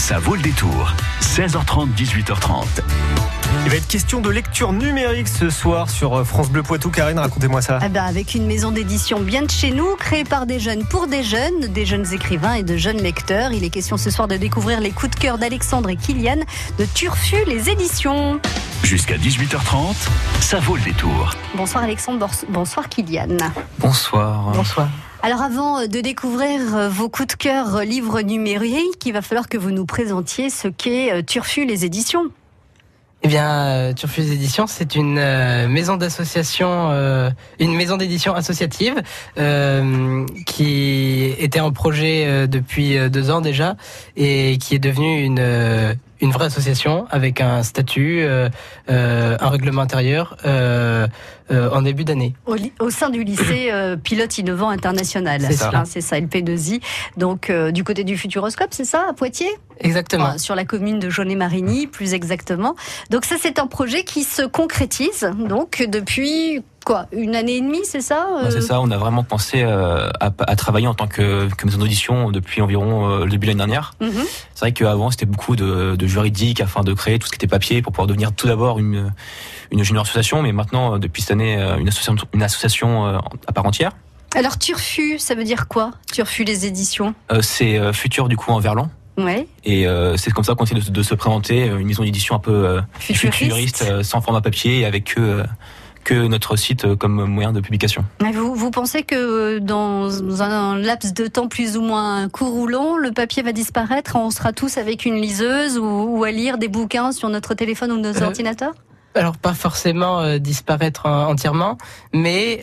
Ça vaut le détour. 16h30, 18h30. Il va être question de lecture numérique ce soir sur euh, France Bleu Poitou. Karine, racontez-moi ça. Ah ben, avec une maison d'édition bien de chez nous, créée par des jeunes pour des jeunes, des jeunes écrivains et de jeunes lecteurs. Il est question ce soir de découvrir les coups de cœur d'Alexandre et Kylian de Turfu les éditions. Jusqu'à 18h30, ça vaut le détour. Bonsoir Alexandre, bonsoir Kylian. Bonsoir. Bonsoir. Alors avant de découvrir euh, vos coups de cœur euh, livres numériques, il va falloir que vous nous présentiez ce qu'est euh, Turfu les éditions. Eh bien, Turfu les éditions, c'est une maison d'association, une maison d'édition associative qui était en projet depuis deux ans déjà et qui est devenue une une vraie association avec un statut, euh, euh, un règlement intérieur euh, en début d'année. Au, sein du lycée pilote innovant international. C'est ça. C'est ça, LP2I. Donc du côté du Futuroscope, c'est ça, à Poitiers? Exactement. sur la commune de Jaunet-Marigny, plus exactement. Donc ça, c'est un projet qui se concrétise donc depuis quoi Une année et demie, c'est ça C'est euh ça, on a vraiment pensé euh, à, travailler en tant que, maison d'audition depuis environ euh, le début de l'année dernière. Mhm. C'est vrai qu'avant, c'était beaucoup de, juridique afin de créer tout ce qui était papier pour pouvoir devenir tout d'abord une, une junior association, mais maintenant, depuis cette année, une association, une association à part entière. Alors Turfu, ça veut dire quoi Turfu les éditions? C'est futur du coup en verlan. Ouais. Et c'est comme ça qu'on essaie de, se présenter une maison d'édition un peu futuriste, sans format papier et avec eux que notre site euh, comme moyen de publication. Vous, vous pensez que euh, dans un laps de temps plus ou moins court ou long, le papier va disparaître? On sera tous avec une liseuse ou, à lire des bouquins sur notre téléphone ou nos euh, ordinateurs? alors pas forcément disparaître entièrement, mais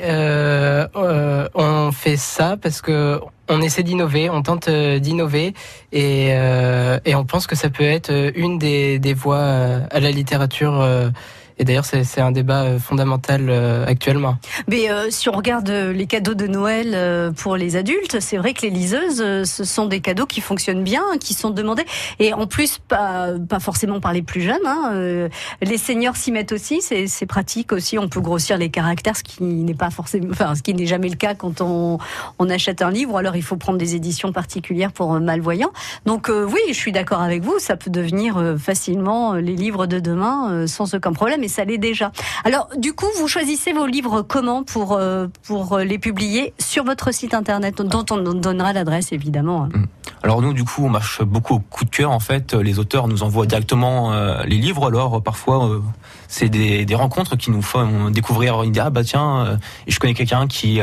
on fait ça parce que on essaie d'innover, on tente d'innover et, et, on pense que ça peut être une des, des voies à la littérature et d'ailleurs, c'est un débat euh, fondamental euh, actuellement. Mais euh, si on regarde les cadeaux de Noël pour les adultes, c'est vrai que les liseuses, ce sont des cadeaux qui fonctionnent bien, qui sont demandés. Et en plus, pas, pas forcément par les plus jeunes. Hein. Les seniors s'y mettent aussi. C'est pratique aussi. On peut grossir les caractères, ce qui n'est pas forcément, enfin, ce qui n'est jamais le cas quand on, on achète un livre. Alors, il faut prendre des éditions particulières pour malvoyants. Donc, oui, je suis d'accord avec vous. Ça peut devenir facilement les livres de demain sans aucun problème ça l'est déjà. Alors, du coup, vous choisissez vos livres comment pour, euh, pour les publier sur votre site internet, dont on donnera l'adresse évidemment. Hein. Mm. Alors nous, du coup, on marche beaucoup au coup de cœur. En fait, les auteurs nous envoient directement euh, les livres. Alors parfois, euh, c'est des, des, rencontres qui nous font découvrir une idée. Ah bah tiens, je connais quelqu'un qui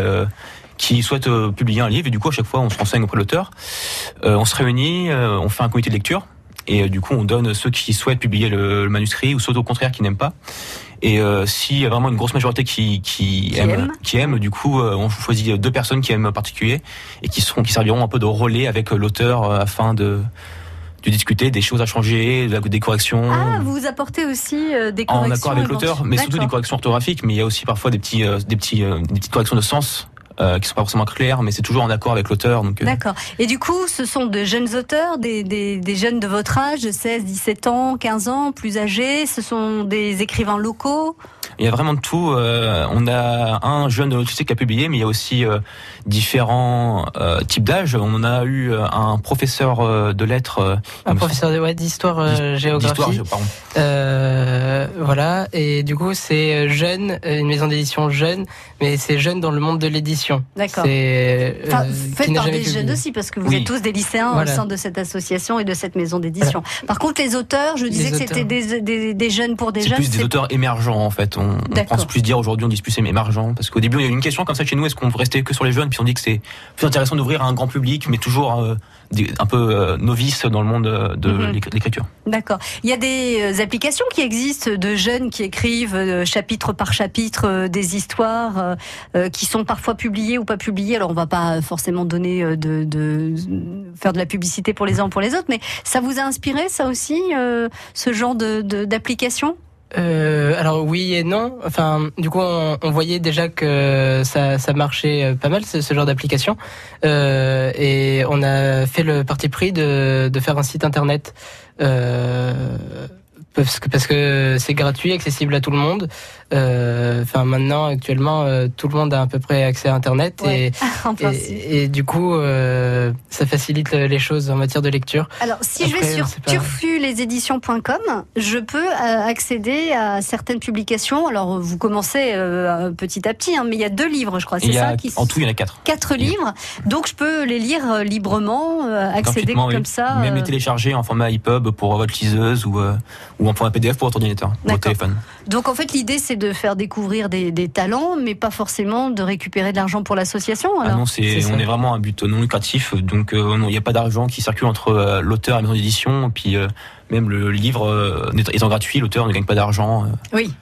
qui souhaite publier un livre. Et du coup, à chaque fois, on se renseigne auprès de l'auteur. on se réunit, on fait un comité de lecture et euh, du coup, on donne ceux qui souhaitent publier le, manuscrit ou ceux au contraire qui n'aiment pas. Et euh, s'il y a vraiment une grosse majorité qui, qui, aime, qui aime, du coup, euh, on choisit deux personnes qui aiment en particulier et qui seront, qui serviront un peu de relais avec l'auteur afin de de discuter des choses à changer, des corrections. Ah, vous apportez aussi des corrections. En accord avec l'auteur, mais surtout des corrections orthographiques, mais il y a aussi parfois des petits, des petits, des petites corrections de sens euh, qui sont pas forcément clairs, mais c'est toujours en accord avec l'auteur. Donc euh. D'accord. Et du coup, ce sont de jeunes auteurs, des, des, des, jeunes de votre âge, 16, 17 ans, 15 ans, plus âgés. Ce sont des écrivains locaux? Il y a vraiment de tout. Euh, on a un jeune tu sais, qui a publié, mais il y a aussi euh, différents euh, types d'âge. On a eu un professeur euh, de lettres, un professeur de ouais, d'histoire géographie. voilà. Et du coup, c'est jeune, une maison d'édition jeune, mais c'est jeune dans le monde de l'édition. D'accord. C'est enfin, fait par des jeunes aussi, parce que vous êtes tous des lycéens au sein de cette association et de cette maison d'édition. Par contre, les auteurs, je disais que c'était des, des, des, jeunes pour des jeunes. C'est plus des auteurs émergents en fait. On, on pense plus dire aujourd'hui, on dit plus émergent, parce qu'au début, il y a eu une question comme ça chez nous est-ce qu'on rester que sur les jeunes? Puis on dit que c'est plus intéressant d'ouvrir à un grand public, mais toujours euh, un peu euh, novice dans le monde euh, de mhm. l'écriture. D'accord. Il y a des applications qui existent de jeunes qui écrivent chapitre par chapitre des histoires qui sont parfois publiées ou pas publiées. Alors on va pas forcément donner de, de faire de la publicité pour les uns ou pour les autres, mais ça vous a inspiré ça aussi, ce genre de d'application? Euh, alors oui et non. Enfin, du coup, on, voyait déjà que ça, ça marchait euh, pas mal ce, genre d'application, euh, et on a fait le parti pris de, faire un site internet. Euh, parce que parce que c'est gratuit, accessible à tout le monde. Euh, Enfin maintenant, actuellement, euh, tout le monde a à peu près accès à Internet Ouais, et, du coup, euh, ça facilite les choses en matière de lecture. Alors, si je vais sur pas- turfuleséditions.com, je peux euh, accéder à certaines publications. Alors, vous commencez euh, petit à petit, hein, mais il y a deux livres, je crois. Il C'est y a, ça qui en tout, il y en a quatre. quatre livres, donc je peux les lire librement, euh, accéder comme oui. ça. Même euh, les télécharger en format EPUB pour votre liseuse ou, euh, ou en format PDF pour votre ordinateur, votre téléphone. Donc en fait, l'idée c'est de faire découvrir des, des talents, mais pas forcément de récupérer de l'argent pour l'association. Ah non, c'est, on est vraiment un but non lucratif, donc euh, il n'y a pas d'argent qui circule entre euh, l'auteur et la maison d'édition, et puis euh, même le livre euh, étant gratuit, l'auteur ne gagne pas d'argent. euh. oui,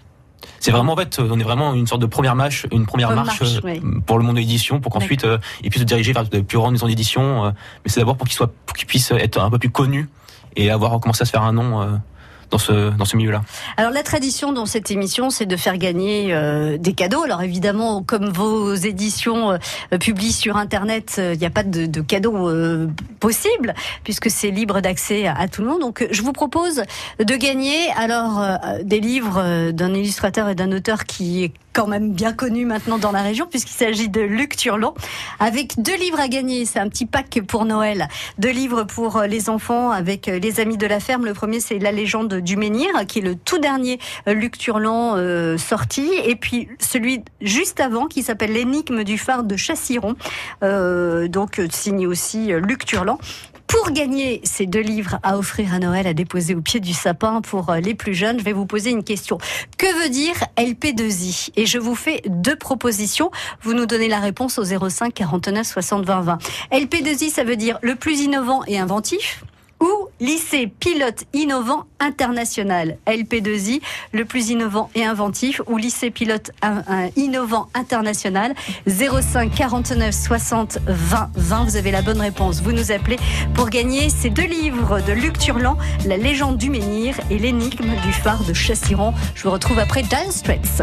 C'est vraiment en fait, on est vraiment une sorte de première marche, une première marche, marche, euh, oui. pour le monde de l'édition, pour qu'ensuite euh, il puisse se diriger vers de plus grandes maisons d'édition. euh, mais c'est d'abord pour qu'il soit, pour qu'il puisse être un peu plus connu et avoir commencé à se faire un nom euh, dans ce milieu-là. Alors la tradition dans cette émission, c'est de faire gagner euh, des cadeaux. Alors évidemment, comme vos éditions euh, publient sur Internet, euh, il n'y a pas de, de cadeaux euh, possibles puisque c'est libre d'accès à, tout le monde. Donc je vous propose de gagner alors des livres d'un illustrateur et d'un auteur qui est quand même bien connu maintenant dans la région puisqu'il s'agit de Luc Turlot avec deux livres à gagner. C'est un petit pack pour Noël. Deux livres pour les enfants avec les amis de la ferme. Le premier, c'est La légende du menhir, qui est le tout dernier euh, Luc Turlan euh, sorti. Et puis celui juste avant, qui s'appelle L'énigme du phare de Chassiron. Euh, donc signé aussi Luc Turlan. Pour gagner ces deux livres à offrir à Noël, à déposer au pied du sapin pour les plus jeunes, je vais vous poser une question. Que veut dire LP2I Et je vous fais deux propositions. Vous nous donnez la réponse au 05 49 60 20 20. LP2I, ça veut dire le plus innovant et inventif ou lycée pilote innovant international LP2I, le plus innovant et inventif ou lycée pilote in- in- innovant international 05 49 60 20 20 vous avez la bonne réponse. Vous nous appelez pour gagner ces deux livres de Luc Turlan La légende du menhir et l'énigme du phare de Chassiron je vous retrouve après Dire Straits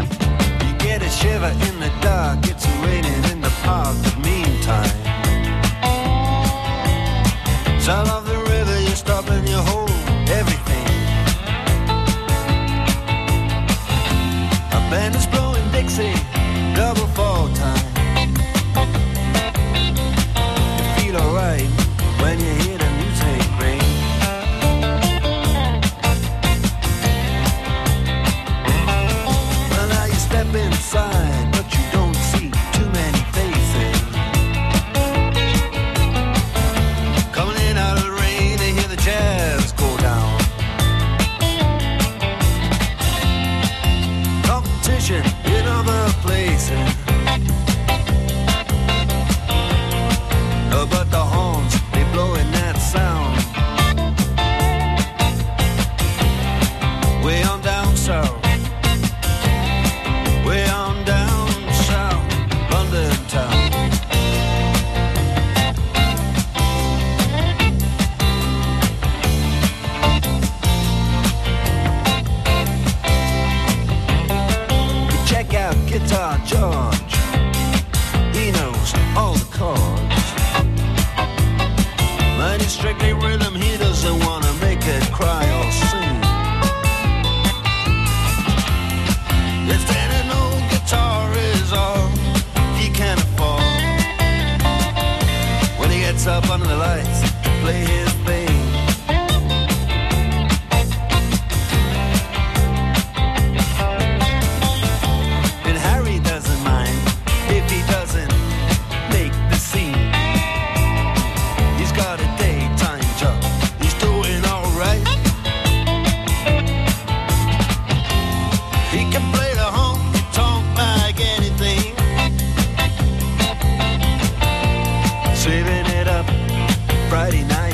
you band is blowing Dixie, double fall time. All the chords. Mine is strictly rhythm, Friday night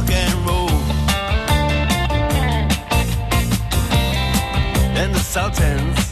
rock and roll. And the Sultans.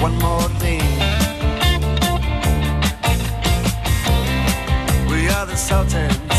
One more thing. We are the Sultans.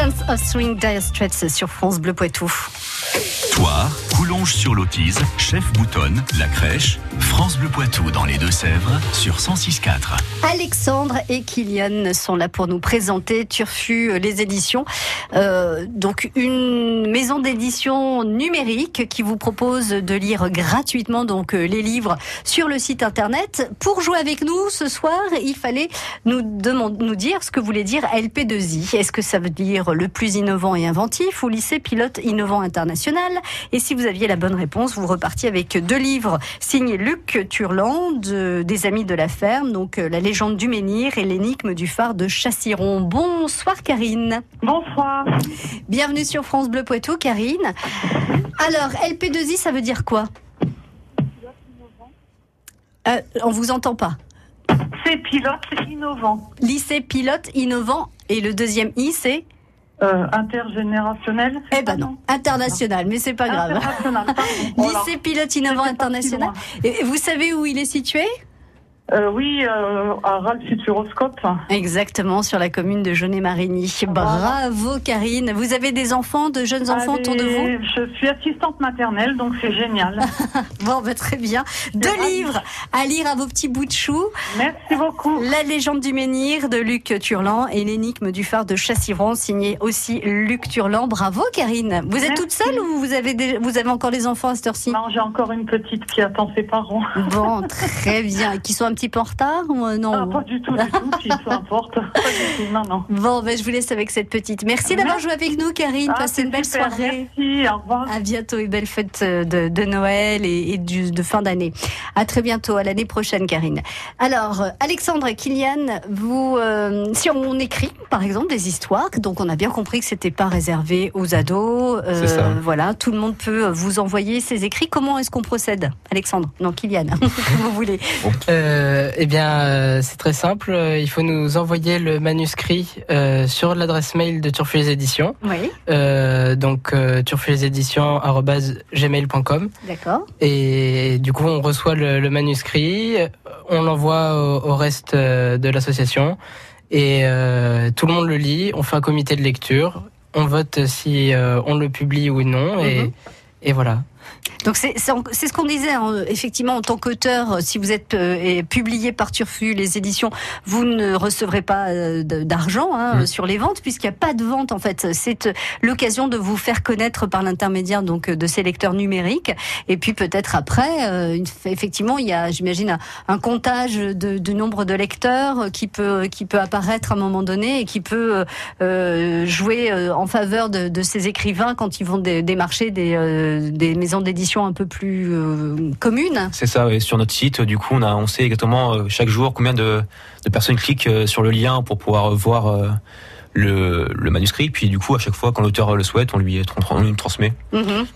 Sultans of Swing Dire Straits sur France Bleu Poitou. Toire, Sur l'Autise, Chef Boutonne, La Crèche, France Bleu Poitou dans les Deux-Sèvres sur 106.4. Alexandre et Kylian sont là pour nous présenter Turfu euh, les éditions. Euh, donc une maison d'édition numérique qui vous propose de lire gratuitement donc euh, les livres sur le site internet. Pour jouer avec nous ce soir, il fallait nous nous dire ce que voulait dire LP2I. Est-ce que ça veut dire le plus innovant et inventif ou lycée pilote innovant international? Et si vous aviez la bonne réponse, vous repartiez avec deux livres signés Luc Turland, de- des Amis de la Ferme, donc euh, La légende du menhir et l'énigme du phare de Chassiron. Bonsoir Karine. Bonsoir. Bienvenue sur France Bleu Poitou, Karine. Alors, LP2I, ça veut dire quoi? Euh, On vous entend pas. C'est pilote innovant, Lycée pilote innovant et le deuxième I, c'est? Euh, intergénérationnel. Eh ben non, international, mais c'est pas grave. Lycée pilote innovant international. Et vous savez où il est situé? Euh, oui, euh, à Ralph Futuroscope. Exactement, sur la commune de Jaunet-Marigny. Bravo Karine. Vous avez des enfants, de jeunes enfants autour de vous? Je suis assistante maternelle, donc c'est génial. Bon, bah, très bien. Deux livres à lire à vos petits bouts de chou. Merci beaucoup. La légende du menhir de Luc Turland et l'énigme du phare de Chassiron, signé aussi Luc Turland. Bravo Karine. Vous êtes Merci. toute seule ou vous avez, des- vous avez encore les enfants à cette heure-ci? Non, j'ai encore une petite qui attend ses parents. Bon, très bien. Qui sont un petit peu en retard ou euh, non Ah, pas du tout, du tout, si, peu importe. Pas du tout, non, non. Bon, ben, je vous laisse avec cette petite. Merci d'avoir joué avec nous, Karine. Ah, Passez une belle super, soirée. Merci, au revoir. À bientôt et belle fête de, de Noël et, et du- de fin d'année. À très bientôt, à l'année prochaine, Karine. Alors, euh, Alexandre et Kylian, vous, euh, si on écrit, par exemple, des histoires, donc on a bien compris que c'était pas réservé aux ados. euh, ça. Voilà, tout le monde peut vous envoyer ses écrits. Comment est-ce qu'on procède, Alexandre? Non, Kylian, comme vous voulez. Euh, eh bien, euh, c'est très simple. Euh, Il faut nous envoyer le manuscrit euh, sur l'adresse mail de Turfu les Éditions. Oui, donc, euh, turfuleséditions@gmail.com. d'accord. Et du coup, on reçoit le, le manuscrit, on l'envoie au, au reste de l'association et tout le monde le lit. On fait un comité de lecture, on vote si on le publie ou non et, Mhm. et voilà. Donc c'est ce qu'on disait hein, effectivement en tant qu'auteur, euh, si vous êtes euh, publié par Turfu les éditions, vous ne recevrez pas euh, d'argent hein, Mm. sur les ventes puisqu'il n'y a pas de vente en fait. C'est euh, l'occasion de vous faire connaître par l'intermédiaire donc de ces lecteurs numériques et puis peut-être après une- effectivement il y a j'imagine un, un comptage de, du nombre de lecteurs qui peut qui peut apparaître à un moment donné et qui peut jouer en faveur de, de ces écrivains quand ils vont dé- démarcher des, des maisons d'édition un peu plus euh, communes. C'est ça, ouais. sur notre site, du coup, on, a, on sait exactement euh, chaque jour combien de, de personnes cliquent euh, sur le lien pour pouvoir euh, voir le, le manuscrit. Puis du coup, à chaque fois, quand l'auteur le souhaite, on lui, on lui transmet. Mhm.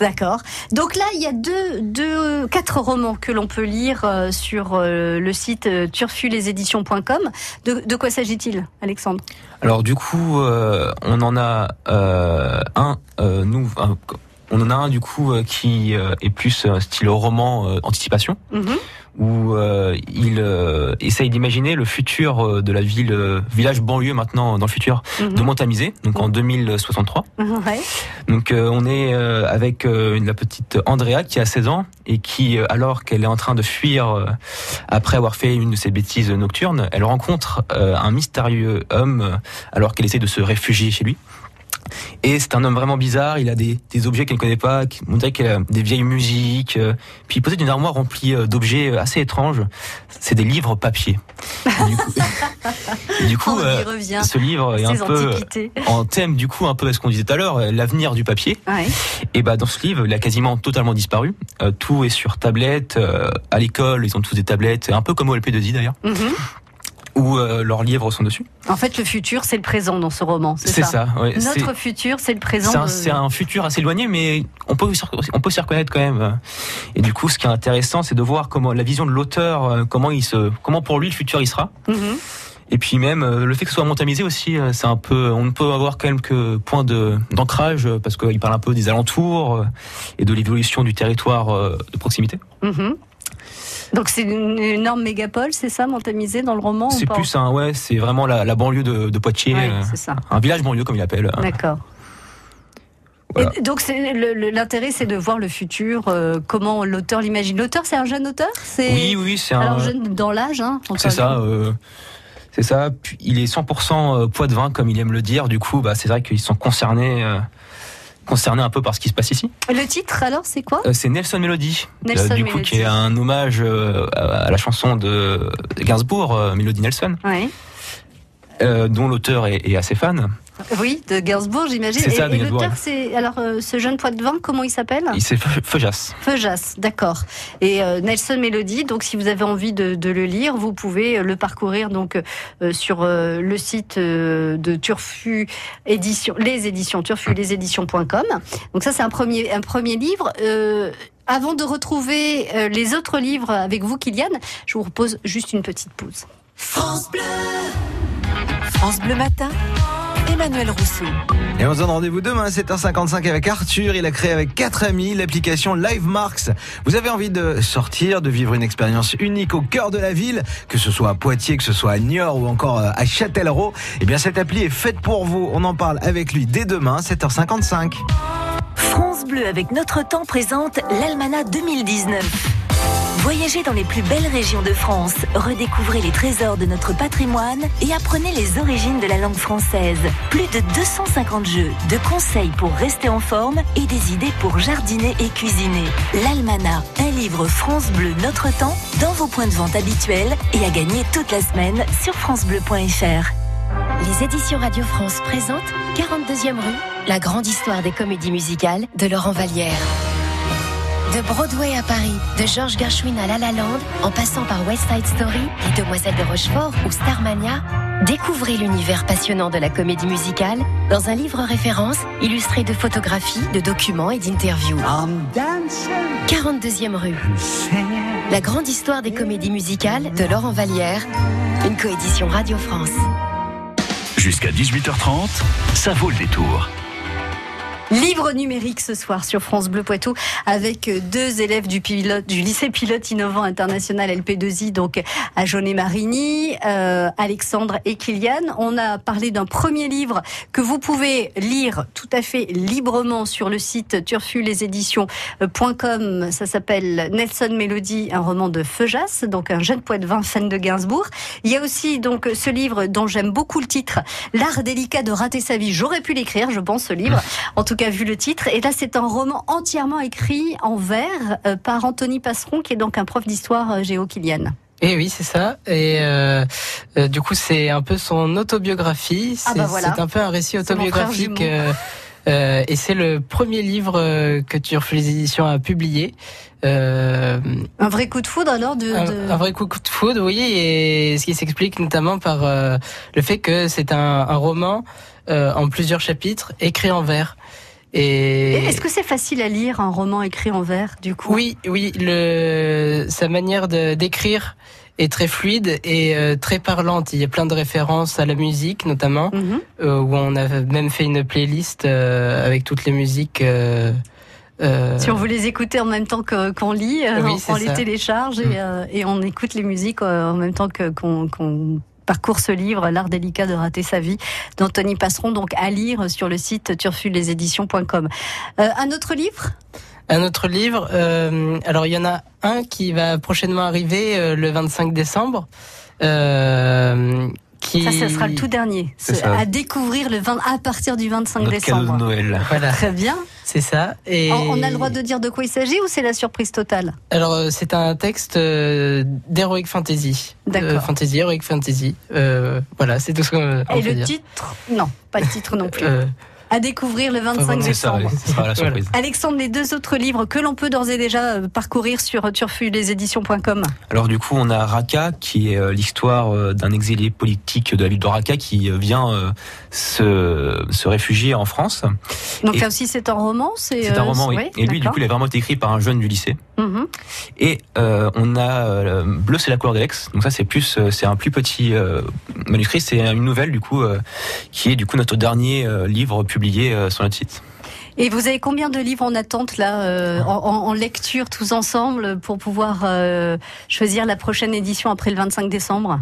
D'accord. Donc là, il y a deux, deux, quatre romans que l'on peut lire sur le site turfuleséditions.com. De, de quoi s'agit-il, Alexandre? Alors du coup, euh, on en a euh, un, euh, nous, un- on en a un du coup euh, qui euh, est plus euh, style roman anticipation, Mhm. où euh, il euh, essaye d'imaginer le futur euh, de la ville, village banlieue maintenant dans le futur Mhm. de Montamisé, donc en 2063. Ouais. Donc on est avec la petite Andrea qui a 16 ans et qui, alors qu'elle est en train de fuir après avoir fait une de ses bêtises nocturnes, elle rencontre un mystérieux homme alors qu'elle essaie de se réfugier chez lui. Et c'est un homme vraiment bizarre, il a des, des objets qu'elle ne connaît pas, qui- on dirait qu'il a des vieilles musiques, euh, puis il possède une armoire remplie euh, d'objets euh, assez étranges. C'est des livres papier. Et du coup, et du coup, euh, ce livre est un peu en thème du coup un peu à ce qu'on disait tout à l'heure, l'avenir du papier. Ouais. Et bah dans ce livre, il a quasiment totalement disparu. Euh, tout est sur tablette. euh, à l'école, ils ont tous des tablettes, un peu comme au LP2I d'ailleurs, Mhm. Où euh, leurs livres sont dessus. En fait, le futur, c'est le présent dans ce roman. C'est ça. ça. ouais, Notre futur, c'est le présent. c'est un, de- c'est un futur assez éloigné, mais on peut on peut s'y reconnaître quand même. Et du coup, ce qui est intéressant, c'est de voir comment la vision de l'auteur, euh, comment il se, comment pour lui le futur il sera. Mhm. Et puis même euh, le fait que ce soit montamisé aussi, euh, c'est un peu, on peut avoir quelques points de d'ancrage parce qu'il parle un peu des alentours et de l'évolution du territoire de proximité. Mhm. Donc c'est une énorme mégapole, c'est ça, Montamisé dans le roman C'est plus un, ouais, c'est vraiment la, la banlieue de, de Poitiers, Ouais, euh, c'est ça. un village banlieue comme il appelle. D'accord. Voilà. Donc l'intérêt, c'est de voir le futur, euh, comment l'auteur l'imagine. L'auteur, c'est un jeune auteur? C'est Oui, oui, c'est un. alors jeune dans l'âge, hein. C'est ça. euh, c'est ça. Il est 100% poids de vin, comme il aime le dire. Du coup, bah, c'est vrai qu'ils sont concernés, euh, concernés un peu par ce qui se passe ici. Le titre, alors, c'est quoi? Euh, c'est Nelson Melody, Nelson du coup, Melody. qui est un hommage euh, à la chanson de Gainsbourg, euh, Melody Nelson, Ouais. euh, dont l'auteur est, est assez fan. Oui, de Gainsbourg, j'imagine. C'est ça, et de et l'auteur, ouais. c'est alors euh, ce jeune poids de vin, comment il s'appelle? Il c'est Fe- Feujas. Feujas, d'accord. Et euh, Nelson Melody, donc si vous avez envie de, de le lire, vous pouvez euh, le parcourir donc euh, sur euh, le site euh, de Turfu Édition, les éditions turfuleséditions.com. Donc ça c'est un premier un premier livre. Euh, avant de retrouver euh, les autres livres avec vous, Kylian, je vous propose juste une petite pause. France Bleu Matin, Emmanuel Rousseau. Et on se donne rendez-vous demain à 7h55 avec Arthur. Il a créé avec quatre amis l'application Live Marks. Vous avez envie de sortir, de vivre une expérience unique au cœur de la ville, que ce soit à Poitiers, que ce soit à Niort ou encore euh, à Châtellerault. Eh bien, cette appli est faite pour vous. On en parle avec lui dès demain, 7h55. France Bleu avec notre temps présente l'Almanach 2019. Voyagez dans les plus belles régions de France, redécouvrez les trésors de notre patrimoine et apprenez les origines de la langue française. Plus de 250 jeux, de conseils pour rester en forme et des idées pour jardiner et cuisiner. L'Almanach, un livre France Bleu Notre Temps dans vos points de vente habituels et à gagner toute la semaine sur francebleu.fr. Les éditions Radio France présentent 42e rue, la grande histoire des comédies musicales de Laurent Vallière. De Broadway à Paris, de George Gershwin à La La Land, en passant par West Side Story, Les Demoiselles de Rochefort ou Starmania, découvrez l'univers passionnant de la comédie musicale dans un livre référence illustré de photographies, de documents et d'interviews. 42e rue. La grande histoire des comédies musicales de Laurent Vallière, une coédition Radio France. Jusqu'à 18h30, ça vaut le détour. Livre numérique ce soir sur France Bleu Poitou avec deux élèves du pilote du lycée pilote innovant international LP2I donc à Jaunet Marigny, euh, Alexandre et Kylian. On a parlé d'un premier livre que vous pouvez lire tout à fait librement sur le site turfuleséditions.com. Ça s'appelle Nelson Mélodie, un roman de Feujas, donc un jeune poète vin fan de Gainsbourg. Il y a aussi donc ce livre dont j'aime beaucoup le titre, L'art délicat de rater sa vie. J'aurais pu l'écrire, je pense, ce livre. En tout cas, vu le titre. Et là, c'est un roman entièrement écrit en vers euh, par Anthony Passeron, qui est donc un prof d'histoire euh, géo Kylian. Et oui, c'est ça. Et euh, euh, du coup, c'est un peu son autobiographie. Ah C'est bah voilà. un peu un récit autobiographique. euh, et c'est le premier livre que Turf les éditions a publié. Euh, Un vrai coup de foudre alors de. un, de- un vrai coup de foudre, oui, et ce qui s'explique notamment par euh, le fait que c'est un, un roman euh, en plusieurs chapitres écrit en vers. Et Est-ce que c'est facile à lire un roman écrit en vers du coup? Oui, oui, le, sa manière de d'écrire est très fluide et euh, très parlante. Il y a plein de références à la musique, notamment, Mhm. euh, où on a même fait une playlist euh, avec toutes les musiques. Si on veut les écouter en même temps qu'on lit, Oui, on, les télécharge et, Mm. et on écoute les musiques en même temps qu'on qu'on parcourt ce livre, L'art délicat de rater sa vie, d'Anthony Passeron, donc à lire sur le site turfuleséditions.com. Euh, un autre livre? Un autre livre, euh, alors il y en a un qui va prochainement arriver euh, le 25 décembre. Qui... Ça, ça sera le tout dernier. À découvrir le 20, à partir du 25 Notre cadeau de décembre. Noël. Voilà, Très bien. c'est ça. Et On on a le droit de dire de quoi il s'agit ou c'est la surprise totale Alors euh, c'est un texte euh, d'heroic fantasy. D'accord. Euh, fantasy, heroic fantasy. Euh, voilà, c'est tout ce qu'on on Et peut le dire. titre? Non, pas le titre non plus. À découvrir le 25 voilà, C'est ça, décembre. oui, ce sera la surprise. Alexandre, les deux autres livres que l'on peut d'ores et déjà euh, parcourir sur turfuleséditions.com. Alors du coup, on a Raqqa, qui est euh, l'histoire euh, d'un exilé politique de la ville de Raqqa qui vient se, se réfugier en France. Donc Et- là aussi, c'est un roman. C'est un roman, oui. Et lui, du coup, il a vraiment été écrit par un jeune du lycée. Mhm. Et euh, on a euh, Bleu, c'est la couleur d'Alex. Donc ça, c'est plus, euh, c'est un plus petit euh, manuscrit. C'est une nouvelle, du coup, euh, qui est du coup notre dernier euh, livre publié euh. Et vous avez combien de livres en attente là, euh, en, lecture tous ensemble pour pouvoir euh, choisir la prochaine édition après le 25 décembre?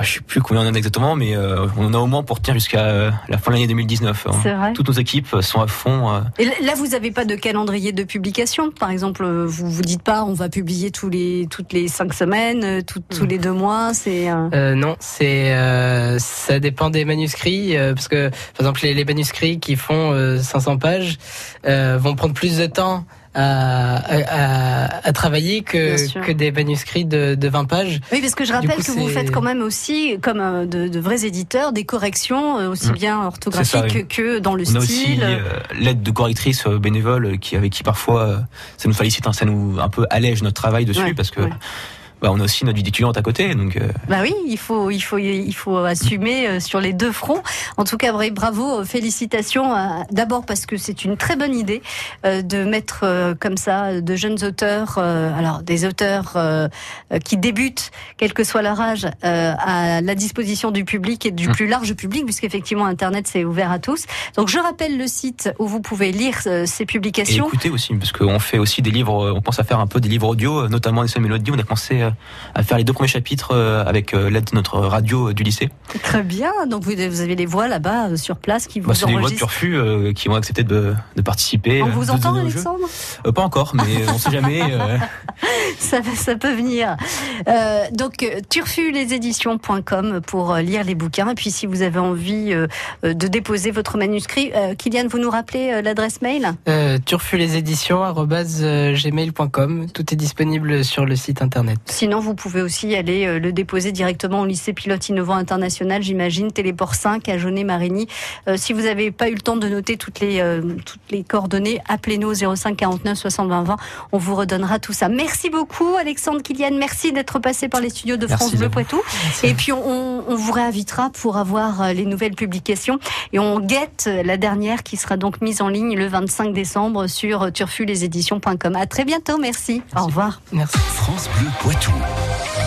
Je sais plus combien on en a exactement, mais euh, on en a au moins pour tenir jusqu'à euh, la fin de l'année 2019. hein. C'est vrai. Toutes nos équipes sont à fond. euh, Et là, vous n'avez pas de calendrier de publication, par exemple. euh, Vous vous dites pas, on va publier tous les toutes les cinq semaines, euh, tout- tous les deux mois. C'est euh, euh, non, c'est euh, ça dépend des manuscrits euh, parce que par exemple les, les manuscrits qui font euh, 500 pages euh, vont prendre plus de temps à, à, à- à travailler que, que des manuscrits de, de 20 pages. Oui, parce que je rappelle coup, que vous faites quand même aussi, comme euh, de, de vrais éditeurs, des corrections euh, aussi Mm. bien orthographiques ça, que dans le on a style. aussi euh, l'aide de correctrices bénévoles qui avec qui parfois ça nous félicite, hein, ça nous un peu allège notre travail dessus Ouais, parce que ouais. Bah, on a aussi notre vie d'étudiante à côté, donc euh, Bah oui, il faut, il faut, il faut assumer euh, sur les deux fronts. En tout cas, vrai, bravo, euh, félicitations. D'abord parce que c'est une très bonne idée de mettre comme ça de jeunes auteurs, alors des auteurs qui débutent, quel que soit leur âge, à la disposition du public et du Mm. plus large public, puisqu'effectivement Internet c'est ouvert à tous. Donc je rappelle le site où vous pouvez lire ces et publications. écouter aussi parce qu'on fait aussi des livres, on pense à faire un peu des livres audio, notamment des mélodies. On a euh, à faire les deux premiers chapitres euh, avec euh, l'aide de notre radio euh, du lycée. Très bien. Donc vous, avez les voix là-bas sur place qui vous Bah, c'est des voix de euh, qui ont accepté de, de participer. On vous de entend. Alexandre Euh, Pas encore, mais on sait jamais. euh, ça, ça peut venir. Euh, donc, turfuleséditions.com pour lire les bouquins. Et puis, si vous avez envie de déposer votre manuscrit, euh, Kylian, vous nous rappelez euh, l'adresse mail? Euh, turfuleséditions@gmail.com. Tout est disponible sur le site internet. Sinon, vous pouvez aussi aller euh, le déposer directement au lycée pilote innovant international, j'imagine, Téléport 5 à Jaunet-Marigny. Euh, si vous n'avez pas eu le temps de noter toutes les, euh, toutes les coordonnées, appelez-nous au 05 49 60 20 20. On vous redonnera tout ça. Merci beaucoup, Alexandre Kylian. Merci d'être passé par les studios de Merci France Bleu. Poitou. Et puis, on, on vous réinvitera pour avoir les nouvelles publications. Et on guette la dernière qui sera donc mise en ligne le 25 décembre sur turfuleséditions.com. À très bientôt. Merci. Au revoir. Merci. France Bleu Poitou. Rádio.